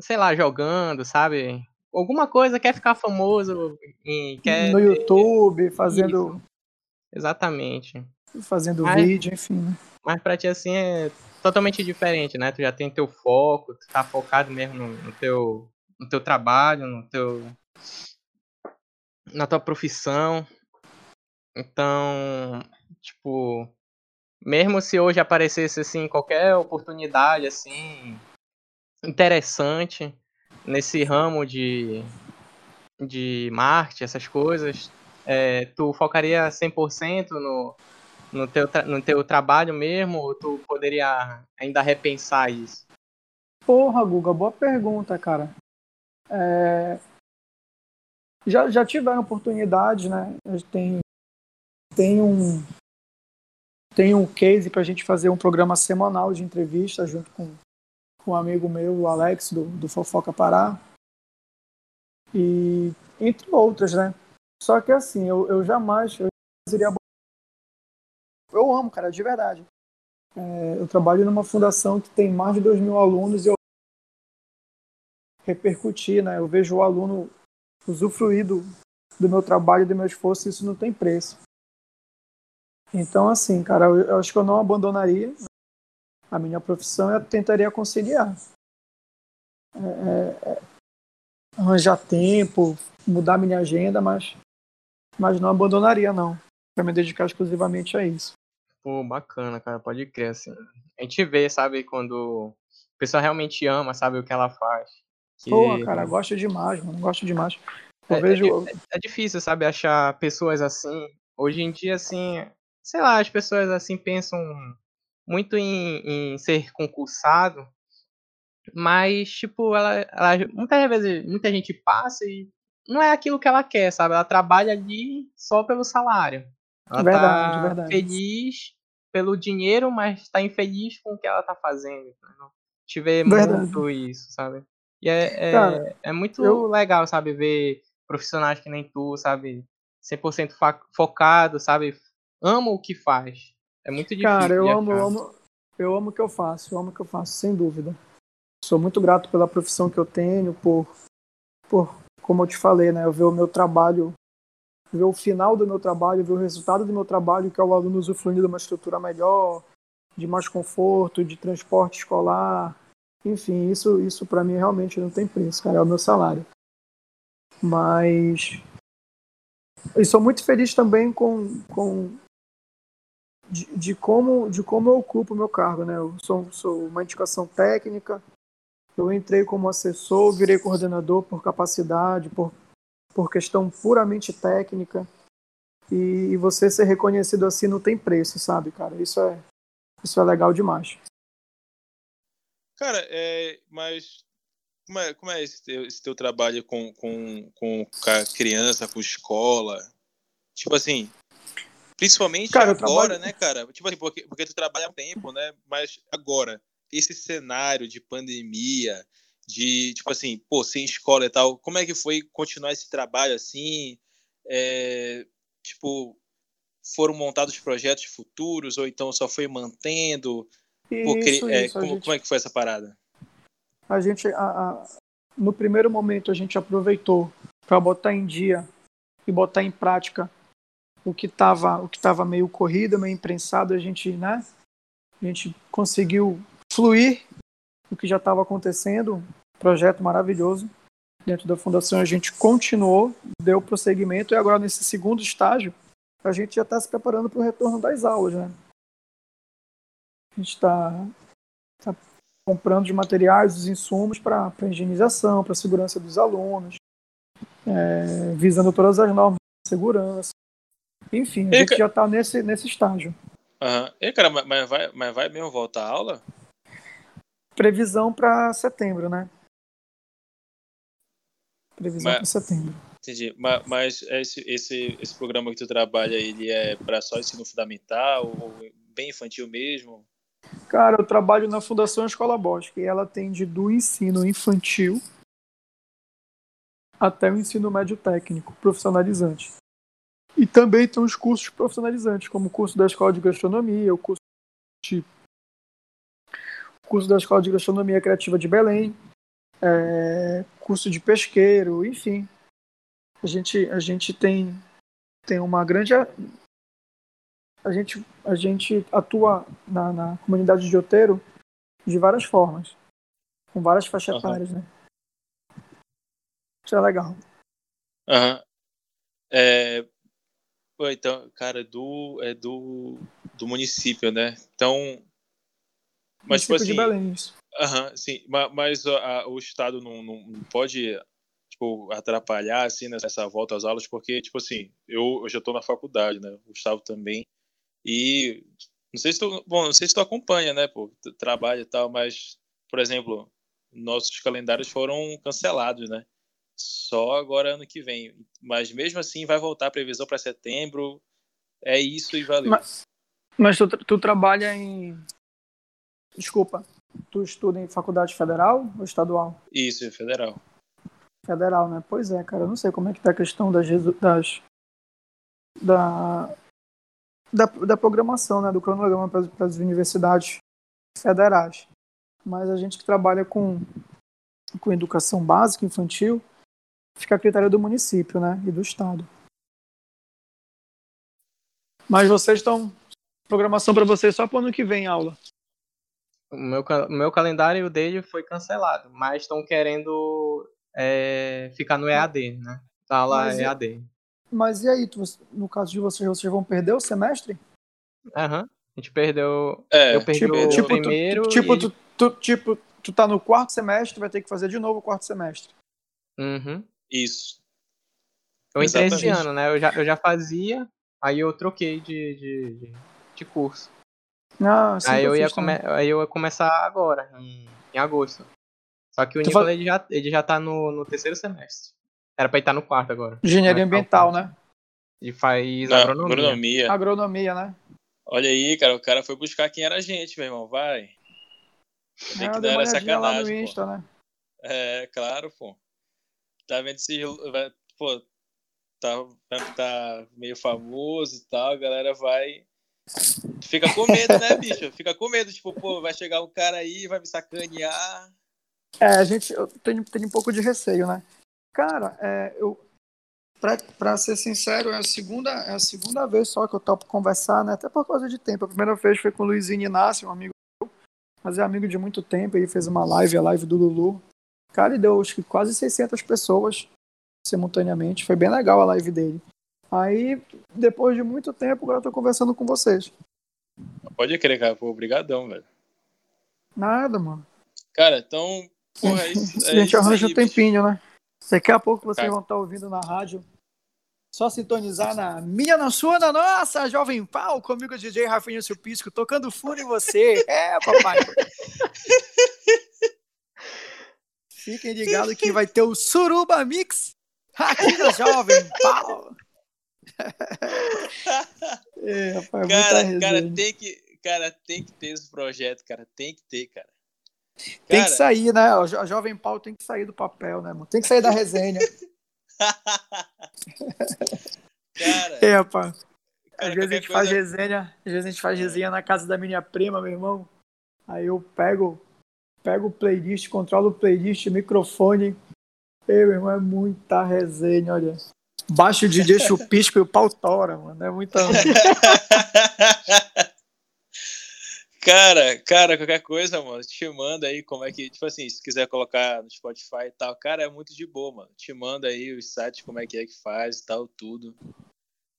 sei lá, jogando, sabe? Alguma coisa quer ficar famoso em, quer no YouTube, fazendo. Isso. Exatamente fazendo mas, vídeo, enfim. Né? Mas pra ti, assim, é totalmente diferente, né? Tu já tem teu foco, tu tá focado mesmo no, no teu, no teu trabalho, no teu, na tua profissão. Então, tipo, mesmo se hoje aparecesse, assim, qualquer oportunidade, assim, interessante nesse ramo de, de marketing, essas coisas, é, tu focaria 100% no, no teu, no teu trabalho mesmo, ou tu poderia ainda repensar isso? Porra, Guga, boa pergunta, cara. É... Já, já tiveram oportunidade, né? Tem, tem um tem um case para a gente fazer um programa semanal de entrevista junto com, com um amigo meu, o Alex, do, do Fofoca Pará. E entre outras, né? Só que assim, eu, eu jamais eu iria eu amo, cara, de verdade. É, eu trabalho numa fundação que tem mais de 2 mil alunos e eu repercutir, né? Eu vejo o aluno usufruir do, meu trabalho do meu esforço e isso não tem preço. Então, assim, cara, eu, acho que eu não abandonaria a minha profissão eu tentaria conciliar. É, é, é, arranjar tempo, mudar minha agenda, mas, mas não abandonaria, não, para me dedicar exclusivamente a isso. Pô, bacana, cara, pode crer, assim. A gente vê, sabe, quando a pessoa realmente ama, sabe, o que ela faz. Que... Pô, cara, gosto demais, mano, gosto demais. Eu é, vejo... É, é, difícil, sabe, achar pessoas assim. Hoje em dia, assim, sei lá, as pessoas, assim, pensam muito em, em ser concursado, mas, tipo, ela, ela, muitas vezes, muita gente passa e não é aquilo que ela quer, sabe? Ela trabalha ali só pelo salário. Ela verdade, tá verdade. feliz pelo dinheiro, mas está infeliz com o que ela está fazendo. Não tive muito isso, sabe? E é, é, Cara, é muito eu... legal, sabe, ver profissionais que nem tu, sabe, 100% focado, sabe, ama o que faz. É muito difícil. Cara, eu amo, eu amo, eu amo o que eu faço, eu amo o que eu faço, sem dúvida. Sou muito grato pela profissão que eu tenho, por, por como eu te falei, né, eu ver o meu trabalho ver o final do meu trabalho, ver o resultado do meu trabalho, que é o aluno usufruindo de uma estrutura melhor, de mais conforto, de transporte escolar. Enfim, isso, isso para mim realmente não tem preço, cara, é o meu salário. Mas. E sou muito feliz também com. com de, de, como, de como eu ocupo o meu cargo, né? Eu sou, sou uma indicação técnica, eu entrei como assessor, virei coordenador por capacidade, por por questão puramente técnica. E, você ser reconhecido assim não tem preço, sabe, cara? Isso é, isso é legal demais. Cara, é, mas como é, como é esse, teu, esse teu trabalho com, com, com a criança, com escola? Tipo assim, principalmente Cara, agora, trabalho- né, cara? Tipo assim, porque, porque tu trabalha há um tempo, né? Mas agora, esse cenário de pandemia, de, tipo assim, pô, sem escola e tal, como é que foi continuar esse trabalho assim? É, tipo, foram montados projetos futuros ou então só foi mantendo? Pô, Isso, é, isso. Como, gente, como é que foi essa parada? a gente a- a- no primeiro momento, a gente aproveitou para botar em dia e botar em prática o que estava o que tava meio corrido, meio imprensado. A gente, né? A gente conseguiu fluir o que já estava acontecendo. Projeto maravilhoso. Dentro da fundação, a gente continuou, deu prosseguimento e agora, nesse segundo estágio, a gente já está se preparando para o retorno das aulas, né? A gente está comprando os materiais, os insumos para a higienização, para a segurança dos alunos, é, visando todas as normas de segurança. Enfim, a E, gente ca- já está nesse, nesse estágio. Aham. E, cara, mas- vai, mas vai mesmo voltar a aula? Previsão para setembro, né? Previsão Mas- para setembro. Entendi. Ma- Mas esse, esse, esse programa que tu trabalha, ele é para só ensino fundamental ou bem infantil mesmo? Cara, eu trabalho na Fundação Escola Bosque e ela atende do ensino infantil até o ensino médio técnico, profissionalizante. E também tem os cursos profissionalizantes, como o curso da Escola de Gastronomia, o curso de curso da Escola de Gastronomia Criativa de Belém, é, curso de pesqueiro, enfim. A gente, a gente tem, tem uma grande. A, gente, a gente atua na, na comunidade de Outeiro de várias formas, com várias faixas Aham. etárias, né? Isso é legal. Aham. É, então, cara, do, é do, do município, né? Então. Mas, tipo Município de assim. Belém, isso. Aham, sim. ma- Mas, a- o Estado não, não, pode tipo, atrapalhar assim nessa volta às aulas, porque, tipo assim, eu, eu já estou na faculdade, né? O Gustavo também. E não sei se tu, bom, não sei se tu acompanha, né, pô, tu trabalha e tal, mas, por exemplo, nossos calendários foram cancelados, né? Só agora ano que vem. Mas mesmo assim vai voltar a previsão para setembro. É isso e valeu. Mas, mas tu, tu trabalha em. Desculpa. Tu estuda em faculdade federal ou estadual? Isso, é federal. Federal, né? Pois é, cara. Eu não sei como é que tá a questão das. das da, da, da programação, né? Do cronograma para as universidades federais. Mas a gente que trabalha com, com educação básica, infantil, fica a critério do município, né? E do estado. Mas vocês estão. Programação para vocês só para o ano que vem aula. O meu, o meu calendário e o dele foi cancelado, mas estão querendo é, ficar no EAD, né? Tá lá Mas e- EAD. Mas e aí, tu- no caso de vocês, vocês vão perder o semestre? Aham. A gente perdeu. É, eu perdi Tipo, o tipo, primeiro. tu, tipo, e- tu, tu- tipo, tu tá no quarto semestre, vai ter que fazer de novo o quarto semestre. Uhum. isso. Eu entrei esse Exatamente. ano, né? Eu já, eu já fazia, aí eu troquei de, de, de, de curso. Ah, sim, aí, eu ia come... aí eu ia começar agora, em, em agosto. Só que o Tu Nicolas fa- ele, já, ele já tá no, no terceiro semestre. Era pra ele estar no quarto agora. Engenharia ficar o ambiental, né? E faz agronomia. agronomia. Agronomia, né? Olha aí, cara, o cara foi buscar quem era a gente, meu irmão. Vai. Tem É, que dar no sacanagem, pô. Insta, né? É, claro, pô. Tá vendo se. vai- Pô, tá, tá meio famoso e tal, a galera vai. Fica com medo, né, bicho? Fica com medo, tipo, pô, vai chegar um cara aí, vai me sacanear. É, a gente eu tenho, tenho um pouco de receio, né? Cara, é, eu, pra, pra ser sincero, é a, segunda, é a segunda vez só que eu topo conversar, né? Até por causa de tempo. A primeira vez foi com o Luizinho Inácio, um amigo meu, mas é amigo de muito tempo. Ele fez uma live, a live do Lulu. Cara, e deu acho que quase 600 pessoas simultaneamente. Foi bem legal a live dele. Aí, depois de muito tempo, agora eu tô conversando com vocês. Pode crer, cara, pô, obrigadão, velho. Nada, mano. Cara, então, porra, é isso, a é gente isso arranja aí, um tempinho, né? Daqui a pouco vocês Tá. vão estar ouvindo na rádio. Só sintonizar na minha, na sua, na nossa, Jovem Pau, comigo o DJ Rafinha Supisco, tocando furo em você. É, papai. Fiquem ligados que vai ter o Suruba Mix aqui no Jovem Paulo. é, rapaz, cara, cara, tem que, cara, tem que ter esse projeto, cara. Tem que ter, cara. Tem que sair, né? O Jovem Paulo tem que sair do papel, né, mano? Tem que sair da resenha. cara. É, rapaz. Às vezes a gente coisa... faz resenha, às vezes a gente faz resenha na casa da minha prima, meu irmão. Aí eu pego, pego o playlist, controlo o playlist, microfone. Ei, meu irmão, é muita resenha, olha. Baixo o DJ Chupisco e o pau tora, mano. É muita. Cara, cara, qualquer coisa, mano, te manda aí como é que, tipo assim, se quiser colocar no Spotify e tal, cara, é muito de boa, mano. Te manda aí os sites, como é que é que faz e tal, tudo.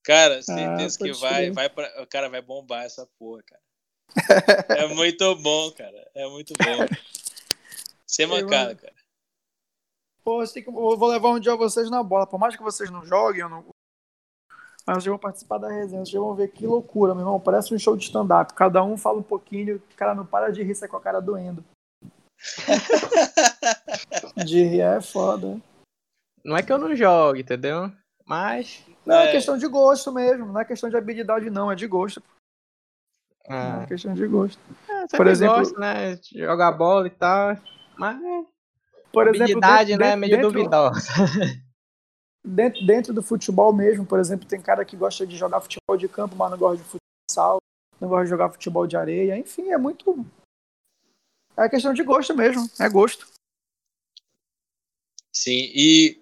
Cara, certeza ah, que vai, vai pra, o cara vai bombar essa porra, cara. é muito bom, cara. É muito bom. Sem mancada, cara. Pô, eu, que, eu vou levar um dia vocês na bola. Por mais que vocês não joguem, eu não, mas vocês vão participar da resenha, vocês vão ver que loucura, meu irmão. Parece um show de stand-up. Cada um fala um pouquinho, o cara não para de rir, sai com a cara doendo. de rir é foda. Não é que eu não jogue, entendeu? Mas. Não, é, é questão de gosto mesmo. Não é questão de habilidade, não. É de gosto. Não é questão de gosto. É, Por exemplo. Gosto, né? Jogar bola e tal. Mas. Por exemplo, dentro, né? Meio dentro, duvidosa. dentro, dentro do futebol mesmo, por exemplo, tem cara que gosta de jogar futebol de campo, mas não gosta de futsal, não gosta de jogar futebol de areia, enfim, é muito. É questão de gosto mesmo, é gosto. Sim, e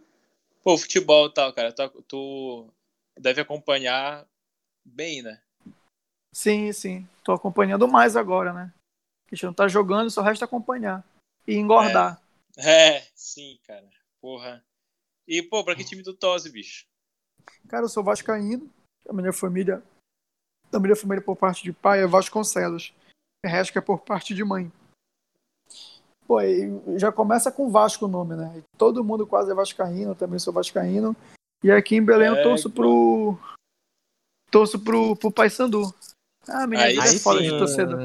pô, futebol e tal, cara, tu, tu deve acompanhar bem, né? Sim, sim. Tô acompanhando mais agora, né? A gente não tá jogando, só resta acompanhar. E engordar. É, sim, cara. Porra. E, pô, pra que time tu torce, bicho? Cara, eu sou vascaíno. A minha família, a minha família por parte de pai é Vasconcelos. O resto é por parte de mãe. Pô, já começa com Vasco o nome, né? Todo mundo quase é vascaíno, eu também sou vascaíno. E aqui em Belém é, eu torço pro torço pro, pro Paysandu. Ah, minha aí vida é foda sim. de torcedor.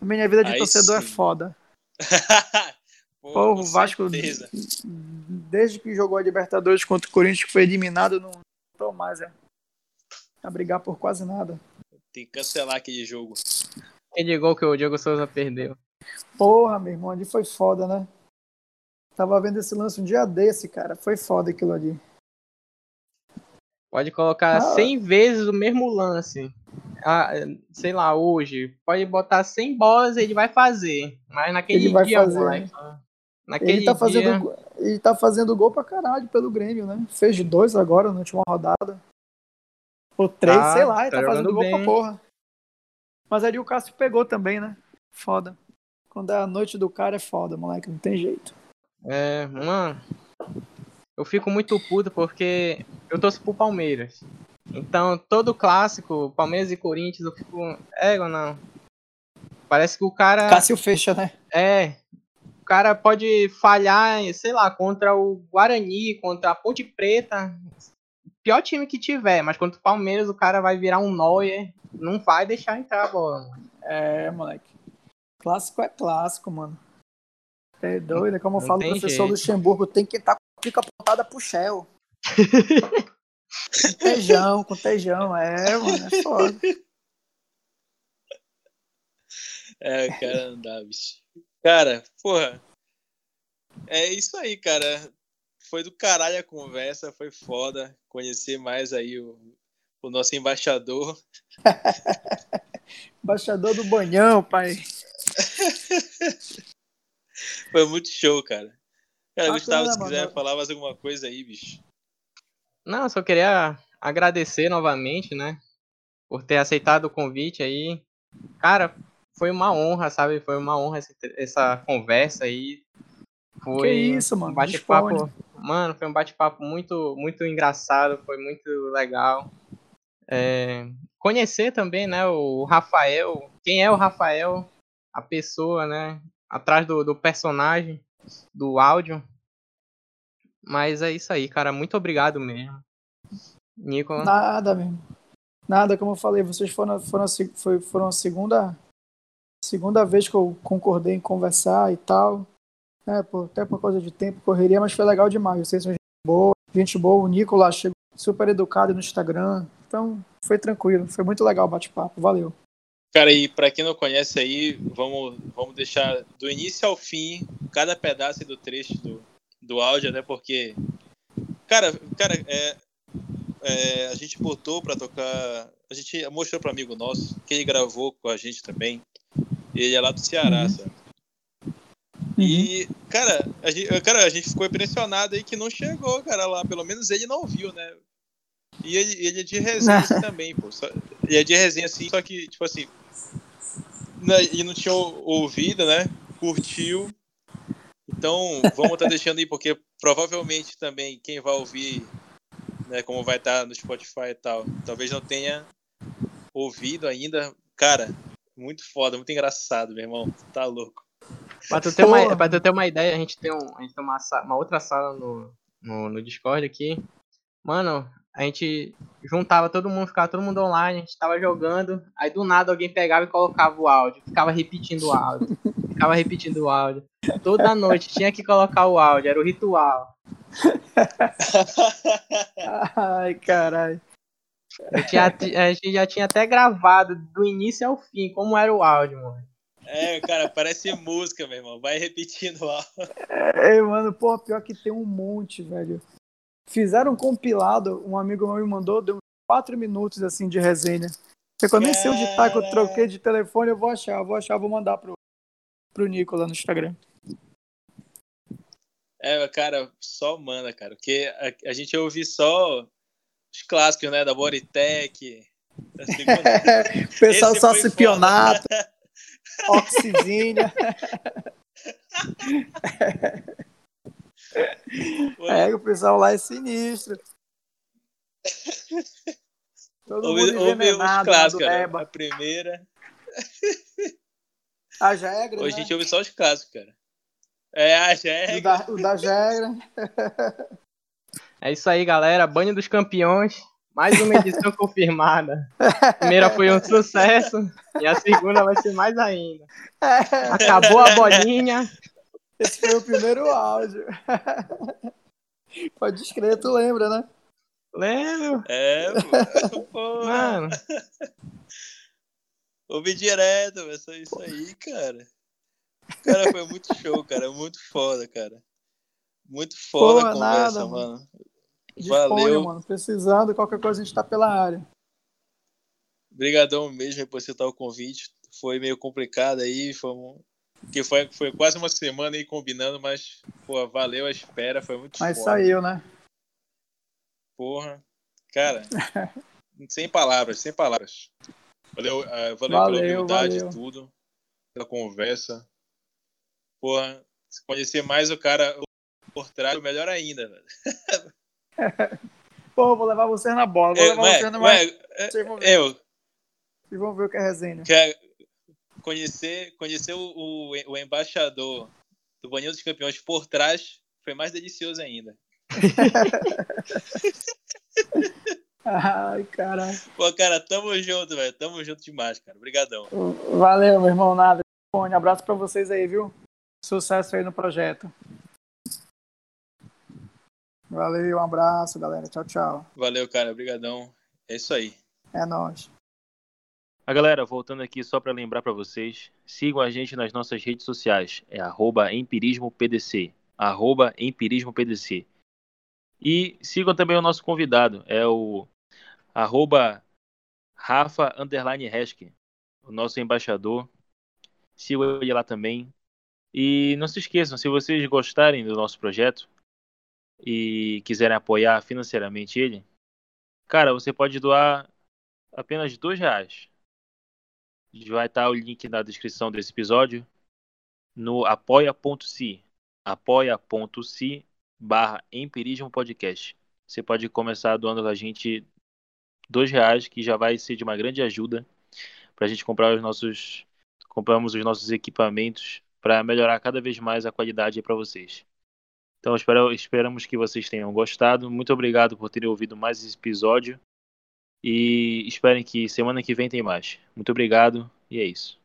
A minha vida de aí torcedor é sim. é foda. Pô, o Vasco, certeza. desde que jogou a Libertadores contra o Corinthians, que foi eliminado, não tô mais, é. A brigar por quase nada. Tem que cancelar aquele jogo. Aquele gol que o Diego Souza perdeu. Porra, meu irmão, ali foi foda, né? Tava vendo esse lance um dia desse, cara. Foi foda aquilo ali. Pode colocar ah. 100 vezes o mesmo lance. Ah, sei lá, hoje. Pode botar 100 bolas ele vai fazer. Mas naquele ele vai dia, fazer. Moleque, Naquele ele tá fazendo dia... ele tá fazendo gol pra caralho pelo Grêmio, né? Fez dois agora na última rodada. Ou três, ah, sei lá, ele tá, tá fazendo gol bem. pra porra. Mas ali o Cássio pegou também, né? Foda. Quando é a noite do cara é foda, moleque, não tem jeito. É, mano. Eu fico muito puto porque eu torço pro Palmeiras. Então, todo clássico, Palmeiras e Corinthians, eu fico. É ou não? Parece que o cara. Cássio fecha, né? É, cara pode falhar, sei lá, contra o Guarani, contra a Ponte Preta, pior time que tiver, mas contra o Palmeiras o cara vai virar um Neuer, não vai deixar entrar a bola. É, moleque. Clássico é clássico, mano. É doido, é como eu falo, o professor jeito. Luxemburgo tem que estar com a pica apontada pro Shell. com tejão, com tejão, é, mano, é foda. É, cara, não dá, bicho. Cara, porra. É isso aí, cara. Foi do caralho a conversa, foi foda conhecer mais aí o, o nosso embaixador. embaixador do Banhão, pai. foi muito show, cara. Cara, Gustavo, se quiser mano. falar mais alguma coisa aí, bicho. Não, só queria agradecer novamente, né? Por ter aceitado o convite aí. Cara, foi uma honra, sabe? Foi uma honra essa, essa conversa aí. Foi que isso, mano. Um bate-papo. Mano, foi um bate-papo muito, muito engraçado, foi muito legal. É, conhecer também, né, o Rafael. Quem é o Rafael? A pessoa, né? Atrás do, do personagem, do áudio. Mas é isso aí, cara. Muito obrigado mesmo. Nicolas. Nada mesmo. Nada, como eu falei, vocês foram, foram, foram a segunda segunda vez que eu concordei em conversar e tal. É, pô, até por causa de tempo, correria, mas foi legal demais. Vocês são gente boa, gente boa. O Nicolas chegou super educado no Instagram. Então, foi tranquilo. Foi muito legal o bate-papo. Valeu. Cara, e para quem não conhece aí, vamos, vamos deixar do início ao fim cada pedaço do trecho do, do áudio, né? Porque, cara, cara, é, é, a gente botou para tocar, a gente mostrou para amigo nosso que ele gravou com a gente também. Ele é lá do Ceará, uhum. sabe? E, cara a, gente, cara, a gente ficou impressionado aí que não chegou, cara, lá. Pelo menos ele não viu, né? E ele, ele é de resenha assim, também, pô. Só, ele é de resenha assim, só que, tipo assim. Né, ele não tinha ouvido, né? Curtiu. Então, vamos estar tá deixando aí, porque provavelmente também quem vai ouvir, né, como vai estar tá no Spotify e tal, talvez não tenha ouvido ainda. Cara, muito foda, muito engraçado, meu irmão. Tá louco. Pra tu ter, uma, pra tu ter uma ideia, a gente tem, um, a gente tem uma, uma outra sala no, no, no Discord aqui. Mano, a gente juntava todo mundo, ficava todo mundo online, a gente tava jogando, aí do nada alguém pegava e colocava o áudio, ficava repetindo o áudio, ficava repetindo o áudio. Toda noite tinha que colocar o áudio, era o ritual. Ai, caralho. A gente já tinha até gravado do início ao fim como era o áudio, mano. É, cara, parece música, meu irmão. Vai repetindo lá. É, mano, pô, pior que tem um monte, velho. Fizeram um compilado, um amigo meu me mandou, deu quatro minutos assim de resenha. Eu quando nem sei onde tá, que eu troquei de telefone, eu vou achar, eu vou achar, vou mandar pro, pro Nico lá no Instagram. É, cara, só manda, cara. Porque a, a gente ouve só os clássicos, né? Da Bodytech. Da segunda. pessoal só se pionato. Oxigênio. é, o pessoal lá é sinistro. Todo ouve, mundo ouve os clássicos, né? A primeira. A Jegra. Hoje né? a gente ouve só os clássicos, cara. É, a Jegra. O da, o da Jegra. É isso aí, galera. Banho dos campeões. Mais uma edição confirmada. A primeira foi um sucesso e a segunda vai ser mais ainda. Acabou a bolinha. Esse foi o primeiro áudio. Pode escrever, tu lembra, né? Lembro. É, pô. Mano. Ouvi direto, é isso aí, cara. Cara, foi muito show, cara. Muito foda, cara. Muito foda pô, a conversa, nada, mano. mano. Disponha, Valeu. mano. Precisando, qualquer coisa a gente tá pela área. Obrigadão mesmo por aceitar o convite. Foi meio complicado aí, foi um... que foi, foi quase uma semana aí combinando, mas pô, valeu a espera, foi muito Mas foda. saiu, né? Porra. Cara, sem palavras, sem palavras. Valeu, uh, valeu, valeu pela humildade e tudo, pela conversa. Porra, conhecer mais o cara por trás, melhor ainda, velho. Pô, vou levar você na bola. Vou é, levar você na mais. É, Vocês vão ver. Eu. Vocês vão ver o que é resenha. Quer conhecer, conhecer o, o, o embaixador do Banheiro dos Campeões por trás foi mais delicioso ainda. Ai, caralho. Pô, cara, tamo junto, velho. Tamo junto demais, cara. Obrigadão. Valeu, meu irmão. Nada. Um abraço pra vocês aí, viu? Sucesso aí no projeto. Valeu, um abraço, galera. Tchau, tchau. Valeu, cara. Obrigadão. É isso aí. É nóis. A galera, voltando aqui só para lembrar para vocês, sigam a gente nas nossas redes sociais, é empirismopdc, empirismopdc. E sigam também o nosso convidado, é o arroba Rafa Underline Resk, o nosso embaixador. Sigam ele lá também. E não se esqueçam, se vocês gostarem do nosso projeto, e quiserem apoiar financeiramente ele, cara, você pode doar apenas dois reais. Vai estar o link na descrição desse episódio no apoia.se apoia.se barra empirismo podcast. Você pode começar doando a gente dois reais, que já vai ser de uma grande ajuda para a gente comprar os nossos compramos os nossos equipamentos para melhorar cada vez mais a qualidade para vocês. Então espero, esperamos que vocês tenham gostado. Muito obrigado por terem ouvido mais esse episódio. E esperem que semana que vem tem mais. Muito obrigado e é isso.